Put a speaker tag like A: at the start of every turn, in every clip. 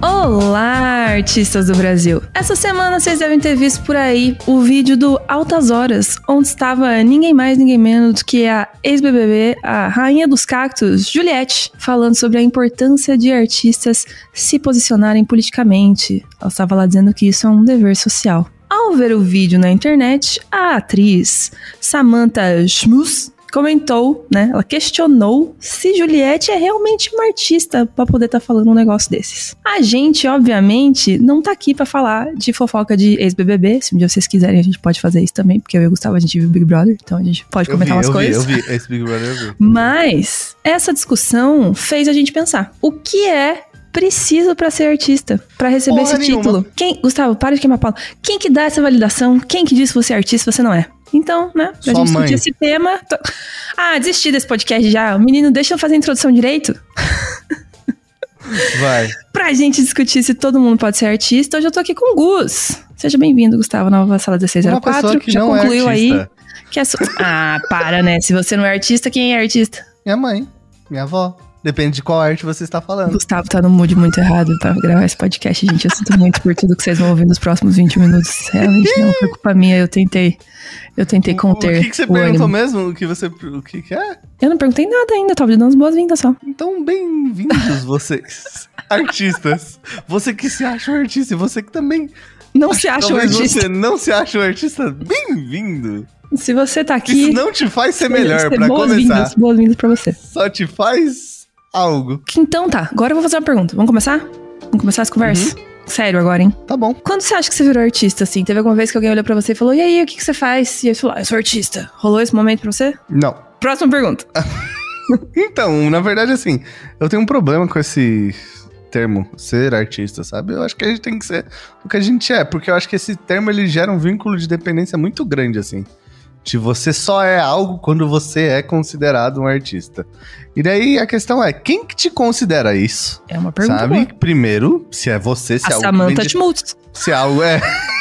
A: Olá, artistas do Brasil! Essa semana vocês devem ter visto por aí o vídeo do Altas Horas, onde estava ninguém mais, ninguém menos do que a ex-BBB, a rainha dos cactos, Juliette, falando sobre a importância de artistas se posicionarem politicamente. Ela estava lá dizendo que isso é um dever social. Ao ver o vídeo na internet, a atriz Samantha Schmus comentou, né? Ela questionou se Juliette é realmente uma artista para poder estar tá falando um negócio desses. A gente, obviamente, não tá aqui para falar de fofoca de ex-BBB. Se um dia vocês quiserem, a gente pode fazer isso também, porque eu e o Gustavo a gente viu Big Brother, então a gente pode comentar
B: vi,
A: umas
B: eu
A: coisas.
B: Vi, eu vi, esse Big Brother eu vi.
A: Mas essa discussão fez a gente pensar: o que é preciso para ser artista, para receber
B: Porra
A: esse
B: nenhuma.
A: título. Quem, Gustavo, para de queimar pau. Quem que dá essa validação? Quem que diz que você é artista, você não é? Então, né, pra
B: Sua
A: gente
B: mãe.
A: discutir esse tema. tô- Ah, desisti desse podcast já. O menino, deixa eu fazer a introdução direito.
B: Vai.
A: Pra gente discutir se todo mundo pode ser artista, hoje eu tô aqui com o Gus. Seja bem-vindo, Gustavo, nova sala
B: Uma
A: 1604.
B: pessoa que
A: já
B: é
A: concluiu aí
B: artista.
A: que é su... Ah, para, né? Se você não é artista, quem é artista?
B: Minha mãe, minha avó. Depende de qual arte você está
A: O
B: falando.
A: Gustavo tá no mood muito errado pra gravar esse podcast, gente. Eu sinto muito por tudo que vocês vão ouvir nos próximos 20 minutos. Realmente não foi culpa minha, eu tentei. Eu tentei conter.
B: O que, que você perguntou
A: ânimo.
B: mesmo? O que você. O que, que é?
A: Eu não perguntei nada ainda, tava dando as boas-vindas só.
B: Então, bem-vindos vocês, artistas. Você que se acha um artista e você que também.
A: Não se acha um artista.
B: você não se acha um artista, bem-vindo.
A: Se você tá aqui.
B: Isso não te faz ser melhor, pra começar.
A: boas-vindas, boas-vindas pra você.
B: Só te faz algo.
A: Então tá, agora eu vou fazer uma pergunta. Vamos começar? Vamos começar essa conversa?
B: Uhum.
A: Sério agora, hein?
B: Tá bom.
A: Quando você acha que você virou artista, assim? Teve alguma vez que alguém olhou pra você e falou, e aí, o que, que você faz? E aí você falou, ah, eu sou artista. Rolou esse momento pra você?
B: Não.
A: Próxima pergunta.
B: Então, na verdade, assim, eu tenho um problema com esse termo, ser artista, sabe? Eu acho que a gente tem que ser o que a gente é, porque eu acho que esse termo ele gera um vínculo de dependência muito grande, assim. De você só é algo quando você é considerado um artista. E daí a questão é, quem que te considera isso?
A: É uma pergunta
B: sabe?
A: boa.
B: Primeiro, se é você, se
A: A
B: é algo
A: Samantha
B: de-
A: Schmutz.
B: se algo é.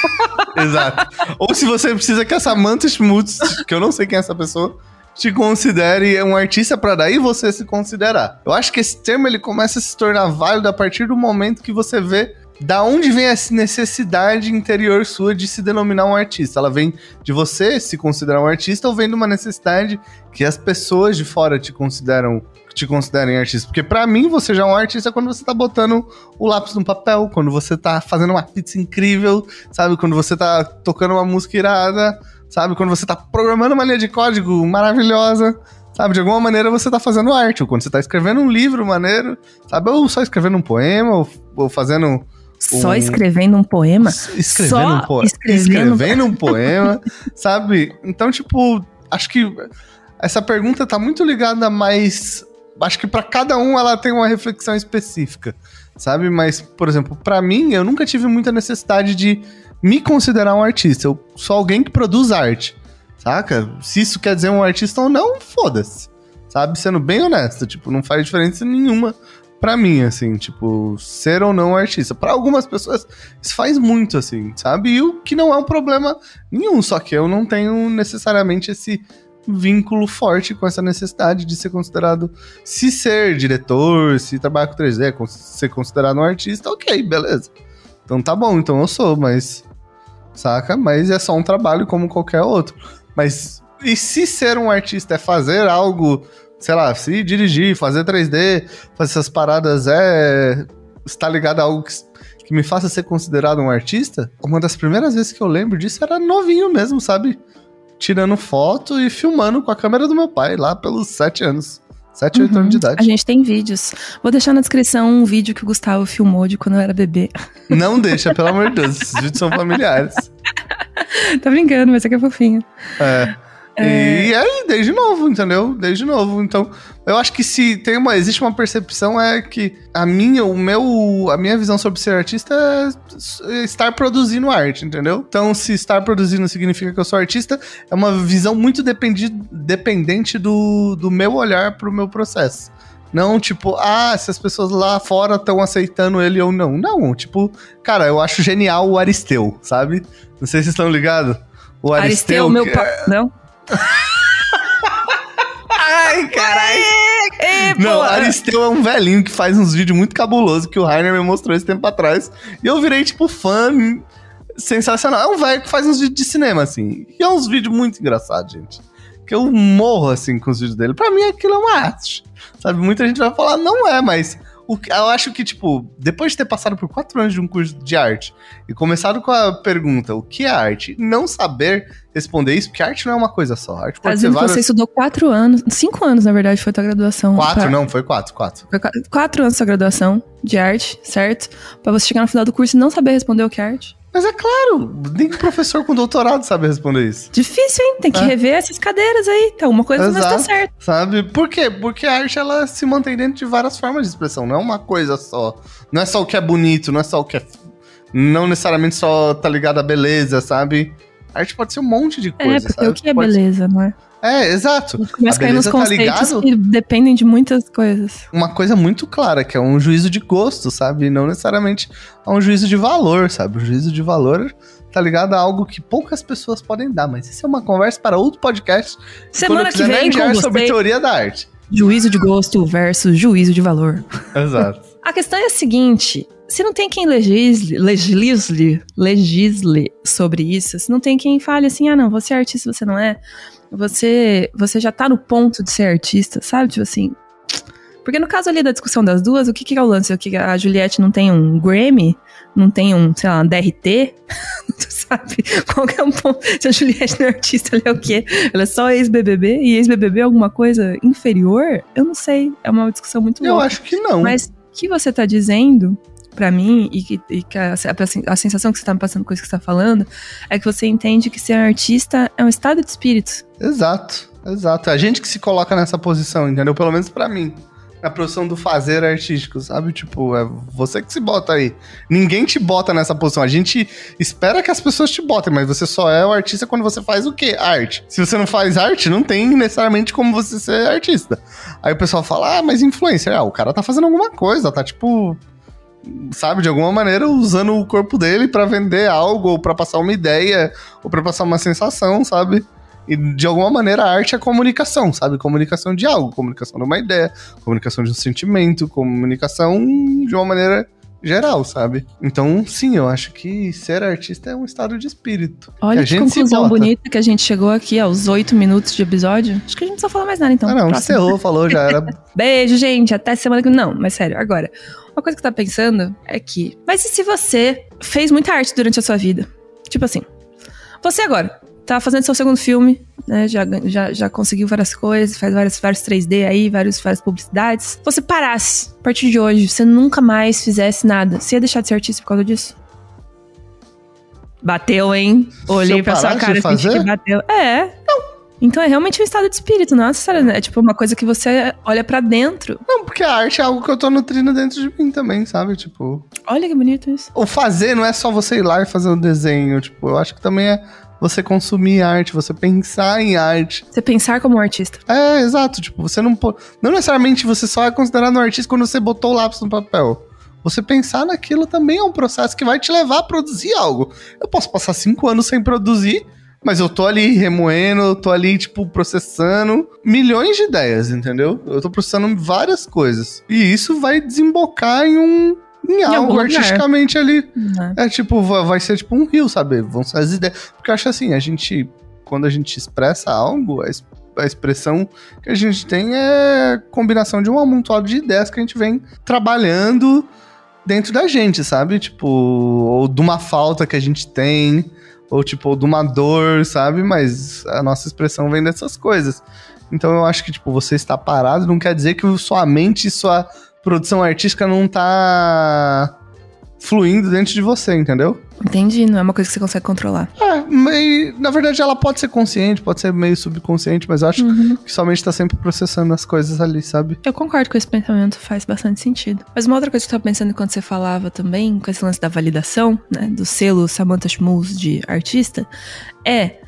B: Exato. Ou se você precisa que a Samantha Schmutz, que eu não sei quem é essa pessoa, te considere um artista pra daí você se considerar. Eu acho que esse termo ele começa a se tornar válido a partir do momento que você vê da onde vem essa necessidade interior sua de se denominar um artista. Ela vem de você se considerar um artista ou vem de uma necessidade que as pessoas de fora te consideram te considerem artista. Porque pra mim você já é um artista quando você tá botando o lápis no papel, quando você tá fazendo uma pizza incrível, sabe? Quando você tá tocando uma música irada, sabe? Quando você tá programando uma linha de código maravilhosa, sabe? De alguma maneira você tá fazendo arte, ou quando você tá escrevendo um livro maneiro, sabe? Ou só escrevendo um poema, ou, ou fazendo.
A: Só
B: Um-
A: escrevendo um poema?
B: Escrevendo
A: Só
B: um poema.
A: escrevendo-
B: Escrevendo um poema, sabe? Então, tipo, acho que essa pergunta tá muito ligada a mais. Acho que pra cada um ela tem uma reflexão específica, sabe? Mas, por exemplo, pra mim, eu nunca tive muita necessidade de me considerar um artista. Eu sou alguém que produz arte, saca? Se isso quer dizer um artista ou não, foda-se, sabe? Sendo bem honesto, tipo, não faz diferença nenhuma pra mim, assim, tipo, ser ou não artista. Pra algumas pessoas, isso faz muito, assim, sabe? E o que não é um problema nenhum, só que eu não tenho necessariamente esse vínculo forte com essa necessidade de ser considerado, se ser diretor, se trabalhar com 3D, con- ser considerado um artista, ok, beleza. Então tá bom, então eu sou, mas, saca? Mas é só um trabalho como qualquer outro. Mas, e se ser um artista é fazer algo, sei lá, se dirigir, fazer 3D, fazer essas paradas, é estar ligado a algo que, que me faça ser considerado um artista? Uma das primeiras vezes que eu lembro disso era novinho mesmo, sabe? Tirando foto e filmando com a câmera do meu pai, lá pelos sete anos. Sete, oito
A: Uhum.
B: anos de
A: A
B: idade.
A: gente tem vídeos. Vou deixar na descrição um vídeo que o Gustavo filmou de quando eu era bebê.
B: Não deixa, pelo amor de Deus. Esses vídeos são familiares.
A: tá brincando, mas é que é fofinho.
B: É. E aí, desde novo, entendeu? Desde novo. Então, eu acho que se tem uma. Existe uma percepção é que a minha, o meu. A minha visão sobre ser artista é estar produzindo arte, entendeu? Então, se estar produzindo significa que eu sou artista, é uma visão muito dependi, dependente do, do meu olhar pro meu processo. Não, tipo, ah, se as pessoas lá fora estão aceitando ele ou não. Não, tipo, cara, eu acho genial o Aristeu, sabe? Não sei se vocês estão ligados. O Aristeu,
A: Aristeu, meu pai. Não?
B: Ai, caralho. Não, Aristeu é um velhinho que faz uns vídeos muito cabulosos que o Rainer me mostrou esse tempo atrás. E eu virei, tipo, fã sensacional. É um velho que faz uns vídeos de cinema, assim. E é uns vídeos muito engraçados, gente. Que eu morro, assim, com os vídeos dele. Pra mim, aquilo é uma arte. Sabe? Muita gente vai falar, não é, mas... eu acho que, tipo, depois de ter passado por quatro anos de um curso de arte e começado com a pergunta, o que é arte? Não saber responder isso, porque arte não é uma coisa só. Arte pode ser várias...
A: você estudou quatro anos, cinco anos, na verdade, foi tua graduação.
B: Quatro,
A: Pra-
B: não, foi quatro, quatro.
A: Foi qua- quatro anos sua graduação de arte, certo? Pra você chegar no final do curso e não saber responder o que é arte.
B: Mas é claro, nem professor com doutorado sabe responder isso.
A: Difícil, hein? Tem que
B: É.
A: rever essas cadeiras aí. Tá uma coisa, tá
B: Exato.
A: certo.
B: Sabe? Por quê? Porque a arte ela se mantém dentro de várias formas de expressão, não é uma coisa só. Não é só o que é bonito, não é só o que é. Não necessariamente só tá ligado à beleza, sabe? A arte pode ser um monte de coisa.
A: é, porque
B: sabe?
A: o que é
B: Pode-
A: beleza, não é?
B: É, exato.
A: A cair nos
B: tá
A: conceitos
B: ligado?
A: que dependem de muitas coisas.
B: Uma coisa muito clara, que é um juízo de gosto, sabe? Não necessariamente a um juízo de valor, sabe? O juízo de valor tá ligado a algo que poucas pessoas podem dar, mas isso é uma conversa para outro podcast.
A: Semana que vem, com
B: sobre
A: você,
B: teoria da arte.
A: juízo de gosto versus juízo de valor.
B: Exato.
A: A questão é a seguinte: se não tem quem legisle, legisle, legisle sobre isso, se não tem quem fale assim, ah, não, você é artista, você não é, você, você já tá no ponto de ser artista, sabe? Tipo assim. Porque no caso ali da discussão das duas, o que, que é o lance? O que a Juliette não tem um Grammy? Não tem um, sei lá, um DRT? tu sabe? Qual que é o ponto? Se a Juliette não é artista, ela é o quê? Ela é só ex-BBB? E ex-BBB é alguma coisa inferior? Eu não sei. É uma discussão muito
B: Eu
A: louca.
B: acho que não.
A: Mas o que você tá dizendo pra mim e que, e que a, a- a sensação que você tá me passando com isso que você tá falando é que você entende que ser artista é um estado de espírito.
B: Exato, exato. É a gente que se coloca nessa posição, entendeu? Pelo menos pra mim. Na posição do fazer artístico, sabe? Tipo, é você que se bota aí. Ninguém te bota nessa posição. A gente espera que as pessoas te botem, mas você só é o artista quando você faz o quê? Arte. Se você não faz arte, não tem necessariamente como você ser artista. Aí o pessoal fala, ah, mas influencer. Ah, o cara tá fazendo alguma coisa, tá tipo. Sabe, de alguma maneira usando o corpo dele pra vender algo, ou pra passar uma ideia, ou pra passar uma sensação, sabe? E de alguma maneira a arte é comunicação, sabe? Comunicação de algo, comunicação de uma ideia, comunicação de um sentimento, comunicação de uma maneira geral, sabe? Então, sim, eu acho que ser artista é um estado de espírito.
A: Olha que
B: se
A: conclusão bonita que a gente chegou aqui aos oito minutos de episódio. Acho que a gente não precisa falar mais nada então.
B: ah, não, encerrou, falou, já era.
A: Beijo, gente. Até semana que Não, mas sério, agora. Uma coisa que eu tava pensando é que. Mas e se você fez muita arte durante a sua vida? Tipo assim. Você agora tá fazendo seu segundo filme, né? Já, já, já conseguiu várias coisas, faz vários, vários 3D aí, vários, várias publicidades. Você parasse, a partir de hoje, você nunca mais fizesse nada. Você ia deixar de ser artista por causa disso? Bateu, hein? Olhei pra sua cara e
B: fazer?
A: que bateu. É. Não. Então é realmente um estado de espírito, não é necessariamente. É tipo uma coisa que você olha pra dentro.
B: Não, porque a arte é algo que eu tô nutrindo dentro de mim também, sabe? Tipo,
A: Olha que bonito isso.
B: o fazer não é só você ir lá e fazer um desenho, tipo, eu acho que também é você consumir arte, você pensar em arte.
A: Você pensar como um artista.
B: É, exato. Tipo, você não pode. Não necessariamente você só é considerado um artista quando você botou o lápis no papel. Você pensar naquilo também é um processo que vai te levar a produzir algo. Eu posso passar cinco anos sem produzir, mas eu tô ali remoendo, eu tô ali, tipo, processando milhões de ideias, entendeu? Eu tô processando várias coisas. E isso vai desembocar em um. Em,
A: algum
B: algo artisticamente ali.
A: Né?
B: É tipo, vai ser tipo um rio, sabe? Vão ser as ideias. Porque eu acho assim, a gente, quando a gente expressa algo, a, a expressão que a gente tem é combinação de um amontoado de ideias que a gente vem trabalhando dentro da gente, sabe? Tipo, ou de uma falta que a gente tem, ou tipo, ou de uma dor, sabe? Mas a nossa expressão vem dessas coisas. Então eu acho que, tipo, você está parado não quer dizer que sua mente e sua produção artística não tá fluindo dentro de você, entendeu?
A: Entendi, não é uma coisa que você consegue controlar.
B: É, meio, na verdade ela pode ser consciente, pode ser meio subconsciente, mas eu acho que somente tá sempre processando as coisas ali, sabe?
A: Eu concordo com esse pensamento, faz bastante sentido. Mas uma outra coisa que eu tava pensando enquanto você falava também, com esse lance da validação, né, do selo Samantha Schmulz de artista, é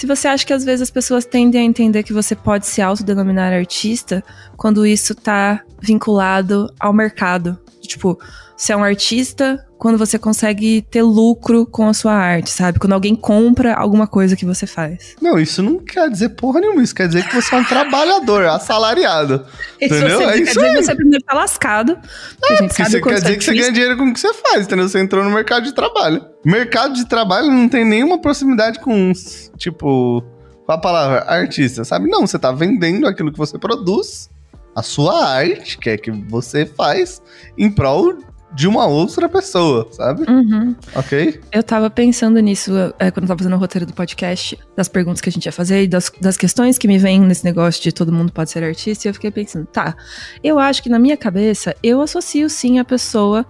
A: se você acha que às vezes as pessoas tendem a entender que você pode se autodenominar artista quando isso tá vinculado ao mercado. Tipo, você é um artista quando você consegue ter lucro com a sua arte, sabe? Quando alguém compra alguma coisa que você faz.
B: Não, isso não quer dizer porra nenhuma. Isso quer dizer que você é um trabalhador, assalariado.
A: Isso
B: entendeu?
A: você,
B: É
A: quer
B: isso
A: dizer
B: aí.
A: que você primeiro tá lascado. porque a gente sabe
B: você quer dizer que você ganha dinheiro com o que você faz, entendeu? Você entrou no mercado de trabalho. Mercado de trabalho não tem nenhuma proximidade com, tipo, com a palavra artista, sabe? Não, você tá vendendo aquilo que você produz, a sua arte, que é que você faz, em prol de uma outra pessoa, sabe?
A: Uhum.
B: Ok?
A: Eu tava pensando nisso é, quando eu tava fazendo o roteiro do podcast, das perguntas que a gente ia fazer e das, das questões que me vêm nesse negócio de todo mundo pode ser artista. E eu fiquei pensando, tá, eu acho que na minha cabeça eu associo sim a pessoa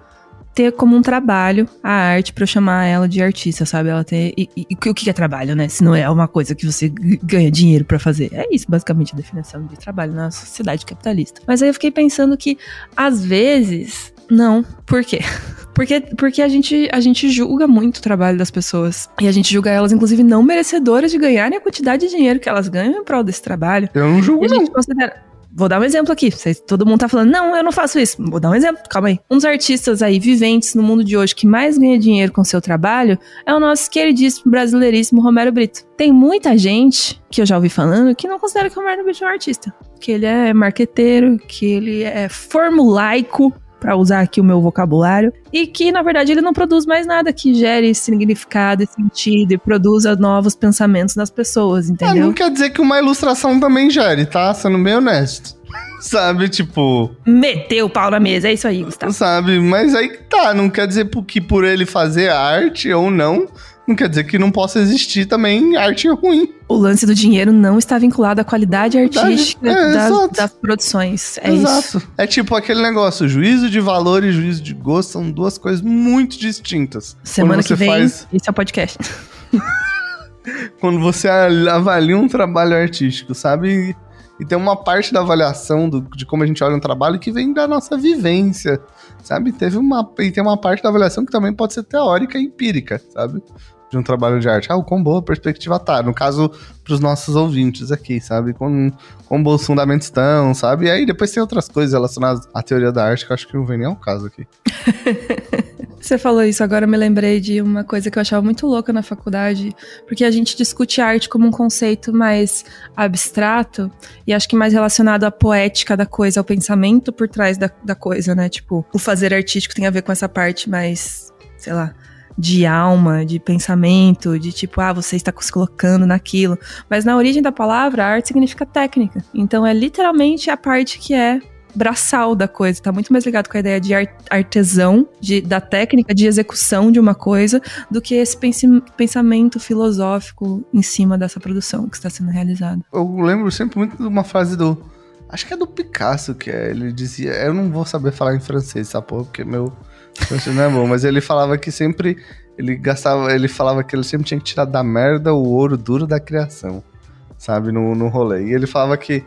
A: ter como um trabalho a arte pra eu chamar ela de artista, sabe? Ela ter. E, e- e o que é trabalho, né? Se não é uma coisa que você ganha dinheiro pra fazer. É isso, basicamente, a definição de trabalho na sociedade capitalista. Mas aí eu fiquei pensando que, às vezes, não. Por quê? Porque, porque a, gente, a gente julga muito o trabalho das pessoas. E a gente julga elas, inclusive, não merecedoras de ganharem a quantidade de dinheiro que elas ganham em prol desse trabalho.
B: Eu não
A: E
B: julgo,
A: a
B: não.
A: gente considera. Vou dar um exemplo aqui. Vocês- todo mundo tá falando, não, eu não faço isso. Vou dar um exemplo, calma aí. Um dos artistas aí viventes no mundo de hoje que mais ganha dinheiro com seu trabalho é o nosso queridíssimo brasileiríssimo Romero Brito. Tem muita gente que eu já ouvi falando que não considera que o Romero Brito é um artista. Que ele é marqueteiro, que ele é formulaico, pra usar aqui o meu vocabulário, e que na verdade ele não produz mais nada que gere significado e sentido e produza novos pensamentos nas pessoas,
B: Ah,
A: entendeu?
B: não quer dizer que uma ilustração também gere, tá? Sendo bem honesto. Sabe, tipo,
A: Meteu o pau na mesa, é isso aí, Gustavo.
B: sabe? Mas aí que tá, não quer dizer que por ele fazer arte ou não, não quer dizer que não possa existir também arte ruim.
A: O lance do dinheiro não está vinculado à qualidade artística
B: É,
A: das, das produções. É isso.
B: Exato. É tipo aquele negócio, juízo de valor e juízo de gosto são duas coisas muito distintas.
A: Semana que vem,
B: faz-
A: esse é o podcast.
B: Quando você avalia um trabalho artístico, sabe? E tem uma parte da avaliação do- de como a gente olha um trabalho que vem da nossa vivência, sabe? Teve uma, e tem uma parte da avaliação que também pode ser teórica e empírica, sabe? De um trabalho de arte. Ah, o quão boa a perspectiva tá. No caso, pros nossos ouvintes aqui, sabe? Com, com bons fundamentos estão, sabe? E aí depois tem outras coisas relacionadas à teoria da arte que eu acho que não vem nem ao caso aqui.
A: Você falou isso, agora me lembrei de uma coisa que eu achava muito louca na faculdade, porque a gente discute arte como um conceito mais abstrato e acho que mais relacionado à poética da coisa, ao pensamento por trás da, da coisa, né? Tipo, o fazer artístico tem a ver com essa parte mais, sei lá, de alma, de pensamento, de tipo, ah, você está se colocando naquilo. Mas na origem da palavra, arte significa técnica. Então é literalmente a parte que é braçal da coisa, tá muito mais ligado com a ideia de ar- artesão, de, da técnica de execução de uma coisa, do que esse pensamento filosófico em cima dessa produção que está sendo realizada.
B: Eu lembro sempre muito de uma frase do. Acho que é do Picasso, que é, ele dizia. Eu não vou saber falar em francês, essa porra, porque meu não é bom, mas ele falava que sempre. Ele gastava. Ele falava que ele sempre tinha que tirar da merda o ouro duro da criação, sabe? No, no rolê. E ele falava que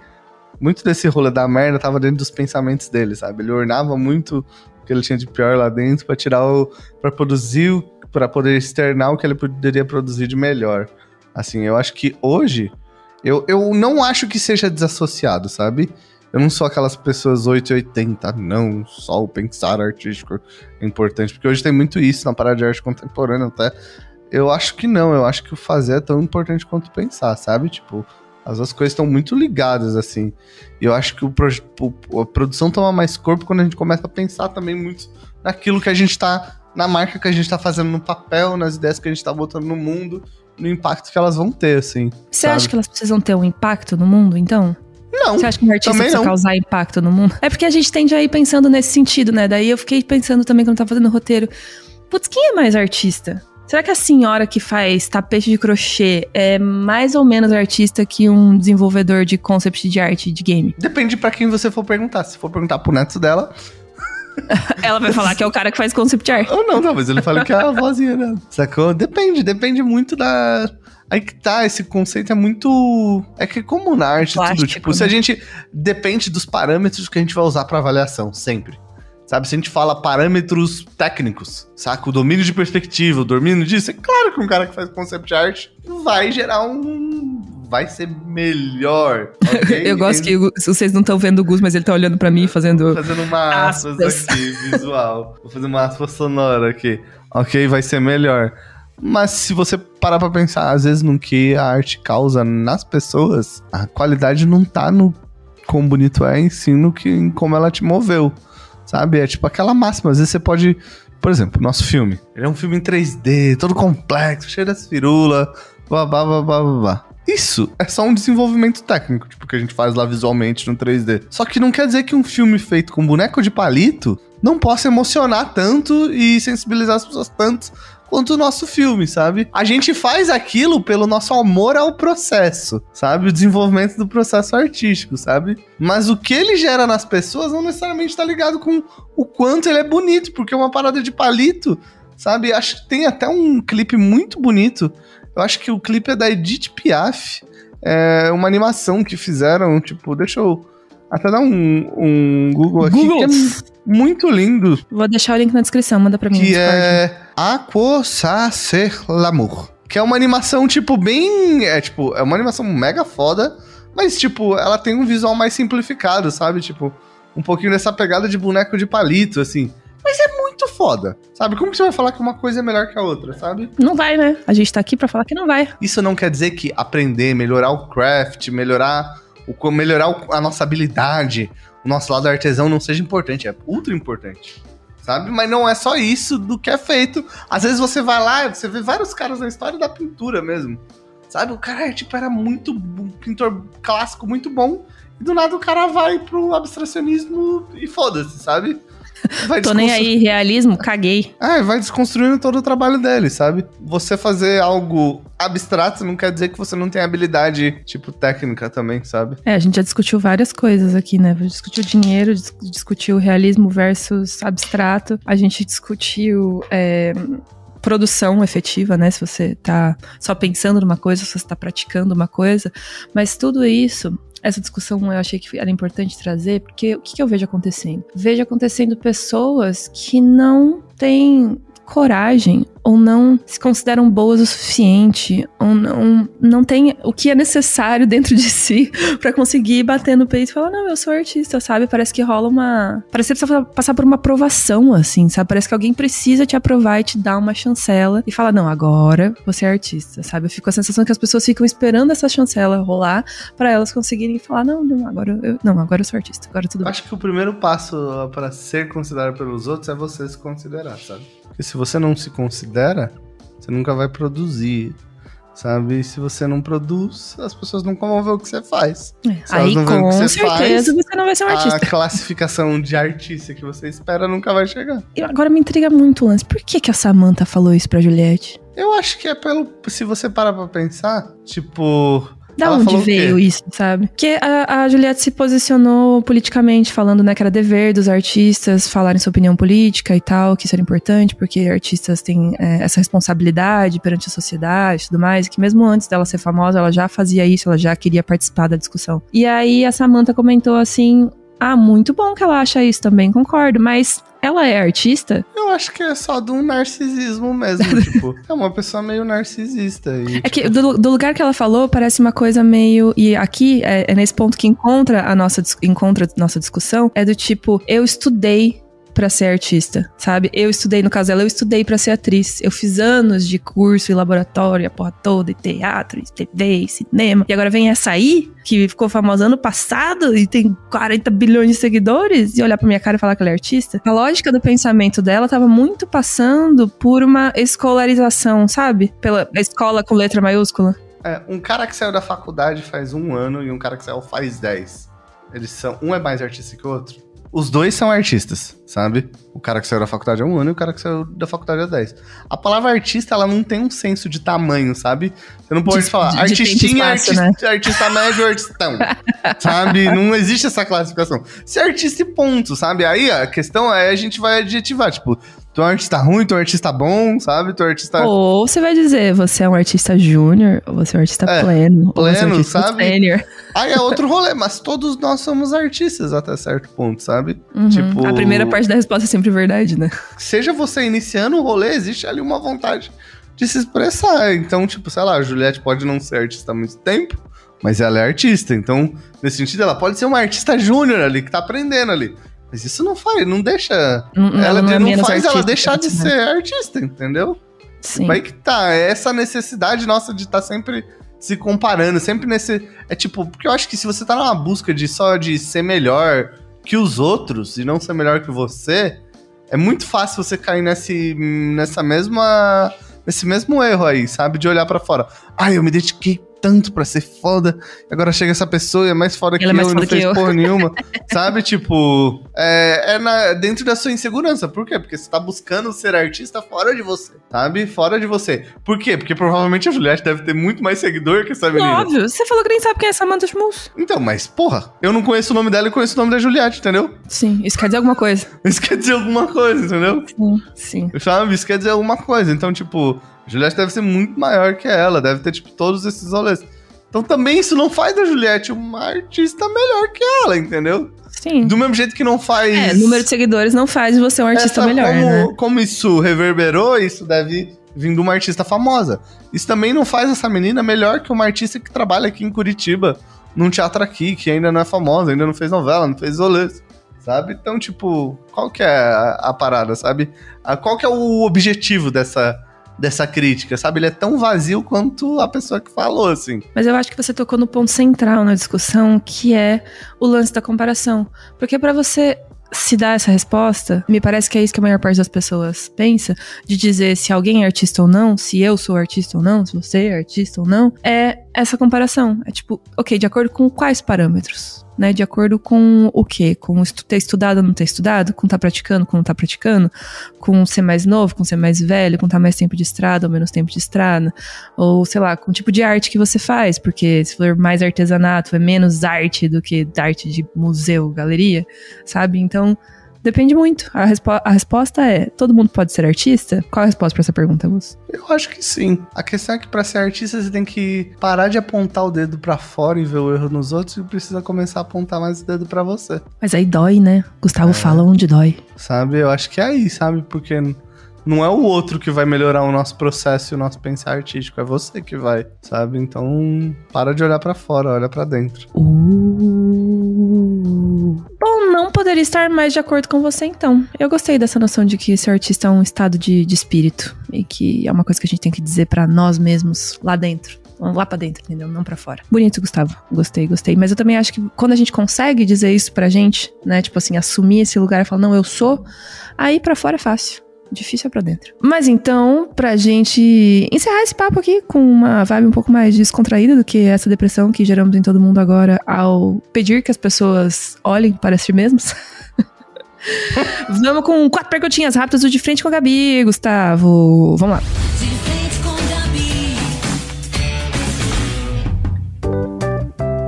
B: muito desse rolê da merda tava dentro dos pensamentos dele, sabe? Ele ornava muito o que ele tinha de pior lá dentro pra tirar o. pra produzir, pra poder externar o que ele poderia produzir de melhor. Assim, eu acho que hoje. Eu, eu não acho que seja desassociado, sabe? Eu não sou aquelas pessoas 880, não, só o pensar artístico é importante, porque hoje tem muito isso na parada de arte contemporânea até. Eu acho que não, eu acho que o fazer é tão importante quanto pensar, sabe? Tipo, as duas coisas estão muito ligadas, assim. E eu acho que o, o- a produção toma mais corpo quando a gente começa a pensar também muito naquilo que a gente tá. na marca que a gente tá fazendo no papel, nas ideias que a gente tá botando no mundo, no impacto que elas vão ter, assim.
A: Você
B: Sabe.
A: acha que elas precisam ter um impacto no mundo, então?
B: Não,
A: Você acha que um artista precisa
B: não.
A: causar impacto no mundo? É porque a gente tende a ir pensando nesse sentido, né? Daí eu fiquei pensando também quando eu tava fazendo o roteiro. Putz, quem é mais artista? Será que a senhora que faz tapete de crochê é mais ou menos artista que um desenvolvedor de concept de arte de game?
B: Depende pra quem você for perguntar. Se for perguntar pro neto dela,
A: Ela vai falar que é o cara que faz concept art.
B: ou não, talvez ele fale que é a vozinha dela. Sacou? Depende, depende muito da. Aí que tá, esse conceito é muito. É que como na arte, tudo,
A: Plástico,
B: tipo, se a
A: né?
B: gente. Depende dos parâmetros que a gente vai usar pra avaliação, sempre. Sabe, se a gente fala parâmetros técnicos, saca? O domínio de perspectiva, o domínio disso, é claro que um cara que faz concept art vai gerar um. Vai ser melhor. Okay?
A: Eu gosto que vocês não estão vendo o Gus, mas ele tá olhando para mim fazendo.
B: Fazendo uma aspas, aspas aqui, visual. Vou fazer uma aspa sonora aqui. Ok, vai ser melhor. Mas se você parar pra pensar, às vezes no que a arte causa nas pessoas, a qualidade não tá no quão bonito é, em si no que, em como ela te moveu. Sabe? É tipo aquela máxima. Às vezes você pode. Por exemplo, nosso filme. Ele é um filme em 3D, todo complexo, cheio das firulas, blá blá blá blá blá. Isso é só um desenvolvimento técnico, tipo, que a gente faz lá visualmente no 3D. Só que não quer dizer que um filme feito com boneco de palito não possa emocionar tanto e sensibilizar as pessoas tanto quanto o nosso filme, sabe? A gente faz aquilo pelo nosso amor ao processo, sabe? O desenvolvimento do processo artístico, sabe? Mas o que ele gera nas pessoas não necessariamente tá ligado com o quanto ele é bonito, porque é uma parada de palito, sabe? Acho que tem até um clipe muito bonito. Eu acho que o clipe é da Edith Piaf. É uma animação que fizeram, tipo, deixa eu até dar um, um Google aqui, Google. que é muito lindo.
A: Vou deixar o link na descrição, manda pra mim.
B: Que é Aquosa Ser L'amour. Que é uma animação, tipo, bem. É, tipo, é uma animação mega foda, mas, tipo, ela tem um visual mais simplificado, sabe? Tipo, um pouquinho dessa pegada de boneco de palito, assim. Mas é muito foda, sabe? Como que você vai falar que uma coisa é melhor que a outra, sabe?
A: Não vai, né? A gente tá aqui pra falar que não vai.
B: Isso não quer dizer que aprender, melhorar o craft, melhorar o, melhorar a nossa habilidade, o nosso lado artesão não seja importante, é ultra importante. Sabe? Mas não é só isso do que é feito. Às vezes você vai lá, você vê vários caras na história da pintura mesmo. Sabe? O cara tipo, era muito um pintor clássico, muito bom. E do nada o cara vai pro abstracionismo e foda-se, sabe?
A: Vai Tô nem aí, realismo, caguei.
B: É, vai desconstruindo todo o trabalho dele, sabe? Você fazer algo abstrato não quer dizer que você não tem habilidade, tipo, técnica também, sabe?
A: É, a gente já discutiu várias coisas aqui, né? Discutiu dinheiro, discutiu realismo versus abstrato, a gente discutiu. É produção efetiva, né? Se você tá só pensando numa coisa, se você está praticando uma coisa. Mas tudo isso essa discussão eu achei que era importante trazer, porque o que, que eu vejo acontecendo? Vejo acontecendo pessoas que não têm coragem ou não se consideram boas o suficiente, ou não, não tem o que é necessário dentro de si para conseguir bater no peito e falar: Não, eu sou artista, sabe? Parece que rola uma. Parece que você precisa passar por uma aprovação, assim, sabe? Parece que alguém precisa te aprovar e te dar uma chancela e falar: Não, agora você é artista, sabe? Eu fico com a sensação que as pessoas ficam esperando essa chancela rolar para elas conseguirem falar: Não, não, agora eu, não, agora eu sou artista, agora tudo
B: Acho que o primeiro passo para ser considerado pelos outros é você se considerar, sabe? Porque se você não se considera, considera, você nunca vai produzir. Sabe? E se você não produz, as pessoas nunca vão ver o que você faz.
A: É. Aí, com você certeza, faz, você não vai ser um artista.
B: A classificação de artista que você espera nunca vai chegar.
A: E agora me intriga muito lance. Por que, que a Samantha falou isso pra Juliette?
B: Eu acho que é pelo. Se você parar pra pensar, tipo
A: da Ela onde veio isso, sabe? Porque a, a Juliette se posicionou politicamente, falando né, que era dever dos artistas falarem sua opinião política e tal, que isso era importante, porque artistas têm é, essa responsabilidade perante a sociedade e tudo mais, que mesmo antes dela ser famosa, ela já fazia isso, ela já queria participar da discussão. E aí a Samantha comentou assim: ah, muito bom que ela acha isso também, concordo, mas ela é artista?
B: Eu acho que é só de um narcisismo mesmo, tipo, é uma pessoa meio narcisista. E,
A: é tipo... que do, do, lugar que ela falou, parece uma coisa meio. E aqui é, é nesse ponto que encontra a nossa, encontra a nossa discussão, é do tipo, eu estudei para ser artista, sabe? Eu estudei, no caso dela, eu estudei para ser atriz. Eu fiz anos de curso e laboratório, a porra toda, e teatro, e TV, e cinema. E agora vem essa aí, que ficou famosa ano passado e tem 40 bilhões de seguidores, e olhar pra minha cara e falar que ela é artista. A lógica do pensamento dela tava muito passando por uma escolarização, sabe? Pela escola com letra maiúscula.
B: É, um cara que saiu da faculdade faz um ano e um cara que saiu faz 10. Eles são. Um é mais artista que o outro? Os dois são artistas, sabe? O cara que saiu da faculdade há um ano e o cara que saiu da faculdade há 10. A palavra artista, ela não tem um senso de tamanho, sabe? Você não pode de, falar de, artistinha, espaço, artista, né? artista médio, artistão. sabe? Não existe essa classificação. Se é artista e ponto, sabe? Aí a questão é a gente vai adjetivar, tipo, Tu é um artista ruim, tu é um artista bom, sabe? Tu é um artista.
A: Ou você vai dizer, você é um artista júnior, ou você é um artista é, pleno. Pleno, é um artista sabe?
B: Aí é outro rolê, mas todos nós somos artistas até certo ponto, sabe?
A: Uhum. Tipo. A primeira parte da resposta é sempre verdade, né?
B: Seja você iniciando o rolê, existe ali uma vontade de se expressar. Então, tipo, sei lá, a Juliette pode não ser artista há muito tempo, Mas ela é artista, então, nesse sentido, ela pode ser uma artista júnior ali, que tá aprendendo ali. Mas isso não faz, não deixa.
A: Não-
B: ela
A: não é
B: não, faz ela deixar de
A: né?
B: ser artista, entendeu?
A: Sim.
B: Aí que tá, é essa necessidade nossa de estar sempre se comparando, sempre nesse. É tipo, porque eu acho que se você tá numa busca de só de ser melhor que os outros e não ser melhor que você, é muito fácil você cair nesse, nessa mesma. Nesse mesmo erro aí, sabe? De olhar pra fora. Ai, eu me dediquei tanto pra ser foda, agora chega essa pessoa e é mais foda que
A: Ela é
B: eu
A: mais
B: e não
A: que
B: fez
A: eu.
B: porra nenhuma. sabe? Tipo, é, é na- dentro da sua insegurança. Por quê? Porque você tá buscando ser artista fora de você, sabe? Fora de você. Por quê? Porque provavelmente a Juliette deve ter muito mais seguidor que essa menina.
A: Óbvio, você falou que nem sabe quem é Samantha Schmutz.
B: Então, mas, porra, eu não conheço o nome dela e conheço o nome da Juliette, entendeu?
A: Sim, isso quer dizer alguma coisa.
B: Isso quer dizer alguma coisa, entendeu?
A: Sim, sim.
B: Sabe? Isso quer dizer alguma coisa. Então, tipo, Juliette deve ser muito maior que ela, deve ter, tipo, todos esses rolês. Então também isso não faz da Juliette uma artista melhor que ela, entendeu?
A: Sim.
B: Do mesmo jeito que não faz.
A: É, número de seguidores não faz de você um artista
B: essa-
A: melhor,
B: como,
A: né?
B: como isso reverberou, isso deve vir de uma artista famosa. Isso também não faz essa menina melhor que uma artista que trabalha aqui em Curitiba, num teatro aqui, que ainda não é famosa, ainda não fez novela, não fez rolês. Sabe? Então, tipo, qual que é a, a parada, sabe? A- qual que é o objetivo dessa, dessa crítica, sabe? Ele é tão vazio quanto a pessoa que falou, assim.
A: Mas eu acho que você tocou no ponto central na discussão, que é o lance da comparação. Porque pra você se dar essa resposta, me parece que é isso que a maior parte das pessoas pensa, de dizer se alguém é artista ou não, se eu sou artista ou não, se você é artista ou não, é essa comparação. É tipo, ok, de acordo com quais parâmetros? Né, de acordo com o quê? Com ter estudado ou não ter estudado? Com tá praticando, com não tá praticando? Com ser mais novo, com ser mais velho, com tá mais tempo de estrada ou menos tempo de estrada? Ou, sei lá, com o tipo de arte que você faz, porque se for mais artesanato, é menos arte do que arte de museu, galeria, sabe? Então, depende muito. A, respo- a resposta é: todo mundo pode ser artista? Qual a resposta pra essa pergunta, Gus?
B: Eu acho que sim. A questão é que pra ser artista você tem que parar de apontar o dedo pra fora e ver o erro nos outros e precisa começar a apontar mais o dedo pra você.
A: Mas aí dói, né? Gustavo
B: É.
A: fala onde dói.
B: Sabe? Eu acho que é aí, sabe? Porque não é o outro que vai melhorar o nosso processo e o nosso pensar artístico, é você que vai, sabe? Então, para de olhar pra fora, olha pra dentro.
A: Uh. Não poderia estar mais de acordo com você, então. Eu gostei dessa noção de que ser artista é um estado de, de espírito. E que é uma coisa que a gente tem que dizer pra nós mesmos lá dentro. Lá pra dentro, entendeu? Não pra fora. Bonito, Gustavo. Gostei, gostei. Mas eu também acho que quando a gente consegue dizer isso pra gente, né? Tipo assim, assumir esse lugar e falar, não, eu sou, aí pra fora é fácil. Difícil é pra dentro. Mas então, pra gente encerrar esse papo aqui com uma vibe um pouco mais descontraída do que essa depressão que geramos em todo mundo agora ao pedir que as pessoas olhem para si mesmos. Vamos com quatro perguntinhas rápidas do De Frente com a Gabi, Gustavo. Vamos lá.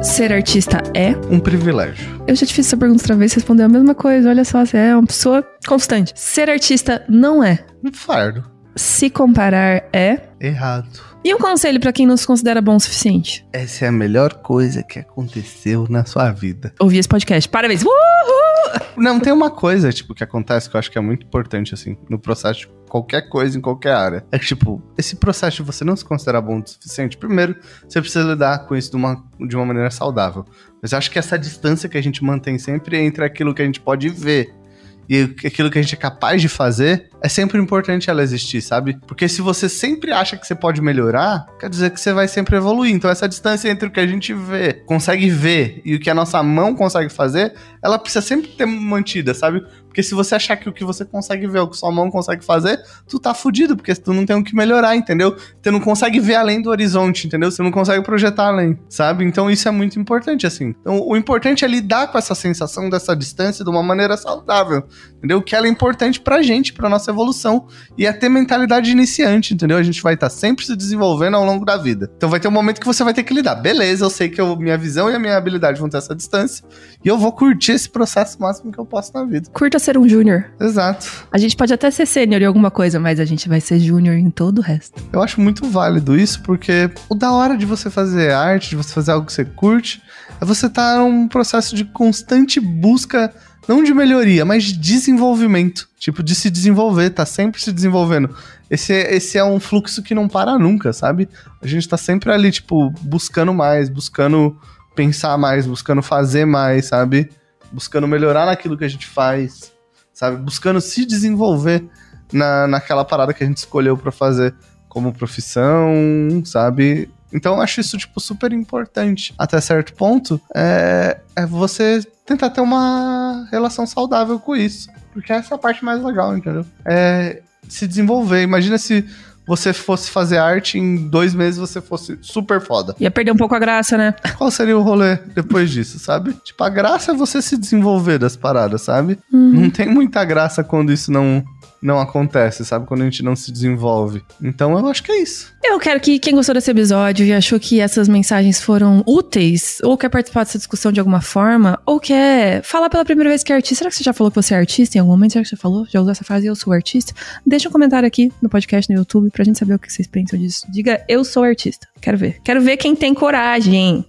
A: Ser artista é?
B: Um privilégio.
A: Eu já te fiz essa pergunta outra vez, você respondeu a mesma coisa. Olha só, você é uma pessoa constante. Ser artista não é.
B: Um fardo.
A: Se comparar é.
B: Errado.
A: E um conselho pra quem não se considera bom o suficiente?
B: Essa é a melhor coisa que aconteceu na sua vida.
A: Ouvir esse podcast. Parabéns! Uhul!
B: Não, tem uma coisa, tipo, que acontece que eu acho que é muito importante, assim, no processo de qualquer coisa, em qualquer área. É que, tipo, esse processo de você não se considerar bom o suficiente, primeiro, você precisa lidar com isso de uma, de uma maneira saudável. Mas eu acho que essa distância que a gente mantém sempre entre aquilo que a gente pode ver e aquilo que a gente é capaz de fazer, é sempre importante ela existir, sabe? Porque se você sempre acha que você pode melhorar, quer dizer que você vai sempre evoluir. Então essa distância entre o que a gente vê, consegue ver e o que a nossa mão consegue fazer, ela precisa sempre ter mantida, sabe? Porque se você achar que o que você consegue ver, é o que sua mão consegue fazer, tu tá fudido, porque tu não tem o que melhorar, entendeu? Você não consegue ver além do horizonte, entendeu? Você não consegue projetar além, sabe? Então isso é muito importante, assim. Então o importante é lidar com essa sensação dessa distância de uma maneira saudável, entendeu? Que ela é importante pra gente, pra nossa evolução. E é ter mentalidade de iniciante, entendeu? A gente vai estar sempre se desenvolvendo ao longo da vida. Então vai ter um momento que você vai ter que lidar. Beleza, eu sei que eu, minha visão e a minha habilidade vão ter essa distância. E eu vou curtir esse processo máximo que eu posso na vida.
A: Curta ser um júnior.
B: Exato.
A: A gente pode até ser sênior em alguma coisa, mas a gente vai ser júnior em todo o resto.
B: Eu acho muito válido isso, porque o da hora de você fazer arte, de você fazer algo que você curte, é você estar num processo de constante busca não de melhoria, mas de desenvolvimento. Tipo, de se desenvolver, tá sempre se desenvolvendo. Esse é, esse é um fluxo que não para nunca, sabe? A gente tá sempre ali, tipo, buscando mais, buscando pensar mais, buscando fazer mais, sabe? Buscando melhorar naquilo que a gente faz, sabe? Buscando se desenvolver na, naquela parada que a gente escolheu pra fazer como profissão, sabe? Então eu acho isso, tipo, super importante. Até certo ponto, é, é você tentar ter uma relação saudável com isso. Porque essa é a parte mais legal, entendeu? É se desenvolver. Imagina se você fosse fazer arte em dois meses você fosse super foda.
A: Ia perder um pouco a graça, né?
B: Qual seria o rolê depois disso, sabe? Tipo, a graça é você se desenvolver das paradas, sabe?
A: Uhum.
B: Não tem muita graça quando isso não, não acontece, sabe? Quando a gente não se desenvolve. Então eu acho que é isso.
A: Eu quero que quem gostou desse episódio e achou que essas mensagens foram úteis, ou quer participar dessa discussão de alguma forma, ou quer falar pela primeira vez que é artista. Será que você já falou que você é artista em algum momento? Será que você falou? Já usou essa frase, eu sou artista? Deixa um comentário aqui no podcast, no YouTube, pra gente saber o que vocês pensam disso. Diga, eu sou artista. Quero ver. Quero ver quem tem coragem.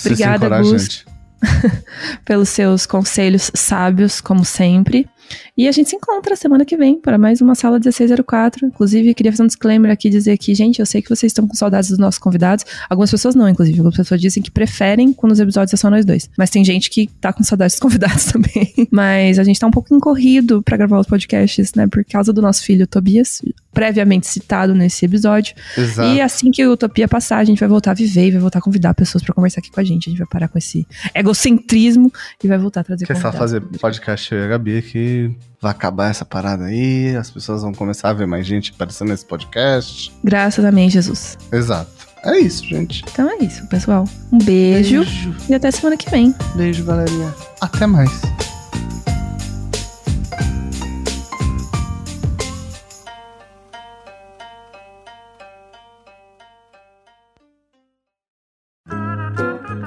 A: Obrigada, Gus. pelos seus conselhos sábios, como sempre. E a gente se encontra semana que vem para mais uma sala 1604. Inclusive, queria fazer um disclaimer aqui dizer que, gente, eu sei que vocês estão com saudades dos nossos convidados. Algumas pessoas não, inclusive. Algumas pessoas dizem que preferem quando os episódios é só nós dois. Mas tem gente que tá com saudades dos convidados também. Mas a gente tá um pouco incorrido para gravar os podcasts, né? Por causa do nosso filho Tobias, previamente citado nesse episódio.
B: Exato.
A: E assim que o Utopia passar, a gente vai voltar a viver e vai voltar a convidar pessoas pra conversar aqui com a gente. A gente vai parar com esse egocentrismo e vai voltar a trazer
B: Quer só
A: convidados.
B: fazer podcast eu e a Gabi que vai acabar essa parada aí, as pessoas vão começar a ver mais gente aparecendo nesse podcast.
A: Graças a mim, Jesus.
B: Exato. É isso, gente.
A: Então é isso, pessoal. Um beijo, e até semana que vem.
B: Beijo, galerinha. Até mais.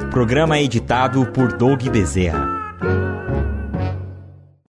C: Programa editado por Doug Bezerra.